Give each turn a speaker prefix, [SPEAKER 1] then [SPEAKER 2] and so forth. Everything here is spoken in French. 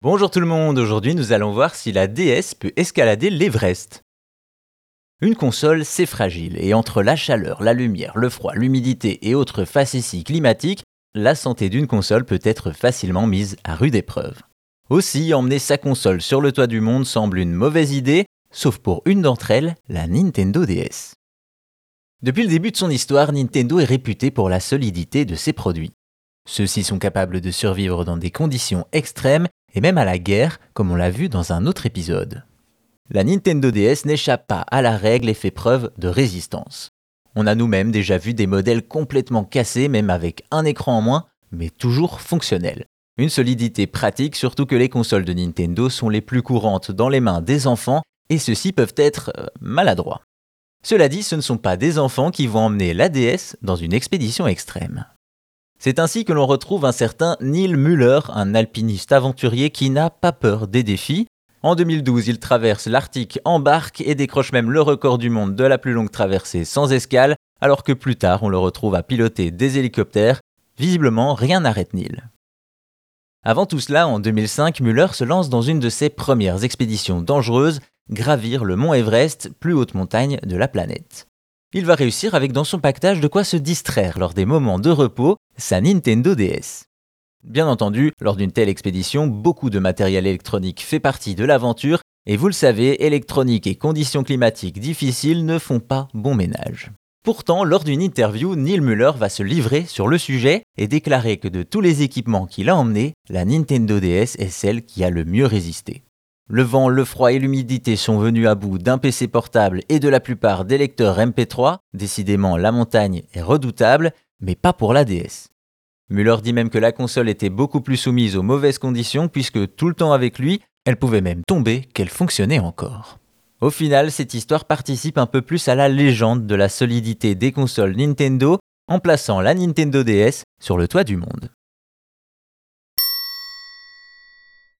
[SPEAKER 1] Bonjour tout le monde, aujourd'hui nous allons voir si la DS peut escalader l'Everest. Une console, c'est fragile, et entre la chaleur, la lumière, le froid, l'humidité et autres facéties climatiques, la santé d'une console peut être facilement mise à rude épreuve. Aussi, emmener sa console sur le toit du monde semble une mauvaise idée, sauf pour une d'entre elles, la Nintendo DS. Depuis le début de son histoire, Nintendo est réputé pour la solidité de ses produits. Ceux-ci sont capables de survivre dans des conditions extrêmes et même à la guerre, comme on l'a vu dans un autre épisode. La Nintendo DS n'échappe pas à la règle et fait preuve de résistance. On a nous-mêmes déjà vu des modèles complètement cassés, même avec un écran en moins, mais toujours fonctionnels. Une solidité pratique, surtout que les consoles de Nintendo sont les plus courantes dans les mains des enfants, et ceux-ci peuvent être euh, maladroits. Cela dit, ce ne sont pas des enfants qui vont emmener la DS dans une expédition extrême. C'est ainsi que l'on retrouve un certain Neil Muller, un alpiniste aventurier qui n'a pas peur des défis. En 2012, il traverse l'Arctique en barque et décroche même le record du monde de la plus longue traversée sans escale, alors que plus tard on le retrouve à piloter des hélicoptères. Visiblement, rien n'arrête Neil. Avant tout cela, en 2005, Muller se lance dans une de ses premières expéditions dangereuses, gravir le mont Everest, plus haute montagne de la planète il va réussir avec dans son pactage de quoi se distraire lors des moments de repos, sa Nintendo DS. Bien entendu, lors d'une telle expédition, beaucoup de matériel électronique fait partie de l'aventure, et vous le savez, électronique et conditions climatiques difficiles ne font pas bon ménage. Pourtant, lors d'une interview, Neil Muller va se livrer sur le sujet et déclarer que de tous les équipements qu'il a emmenés, la Nintendo DS est celle qui a le mieux résisté. Le vent, le froid et l'humidité sont venus à bout d'un PC portable et de la plupart des lecteurs MP3. Décidément, la montagne est redoutable, mais pas pour la DS. Muller dit même que la console était beaucoup plus soumise aux mauvaises conditions puisque tout le temps avec lui, elle pouvait même tomber qu'elle fonctionnait encore. Au final, cette histoire participe un peu plus à la légende de la solidité des consoles Nintendo en plaçant la Nintendo DS sur le toit du monde.